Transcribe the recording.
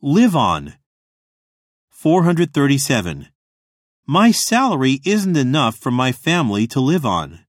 Live on. 437. My salary isn't enough for my family to live on.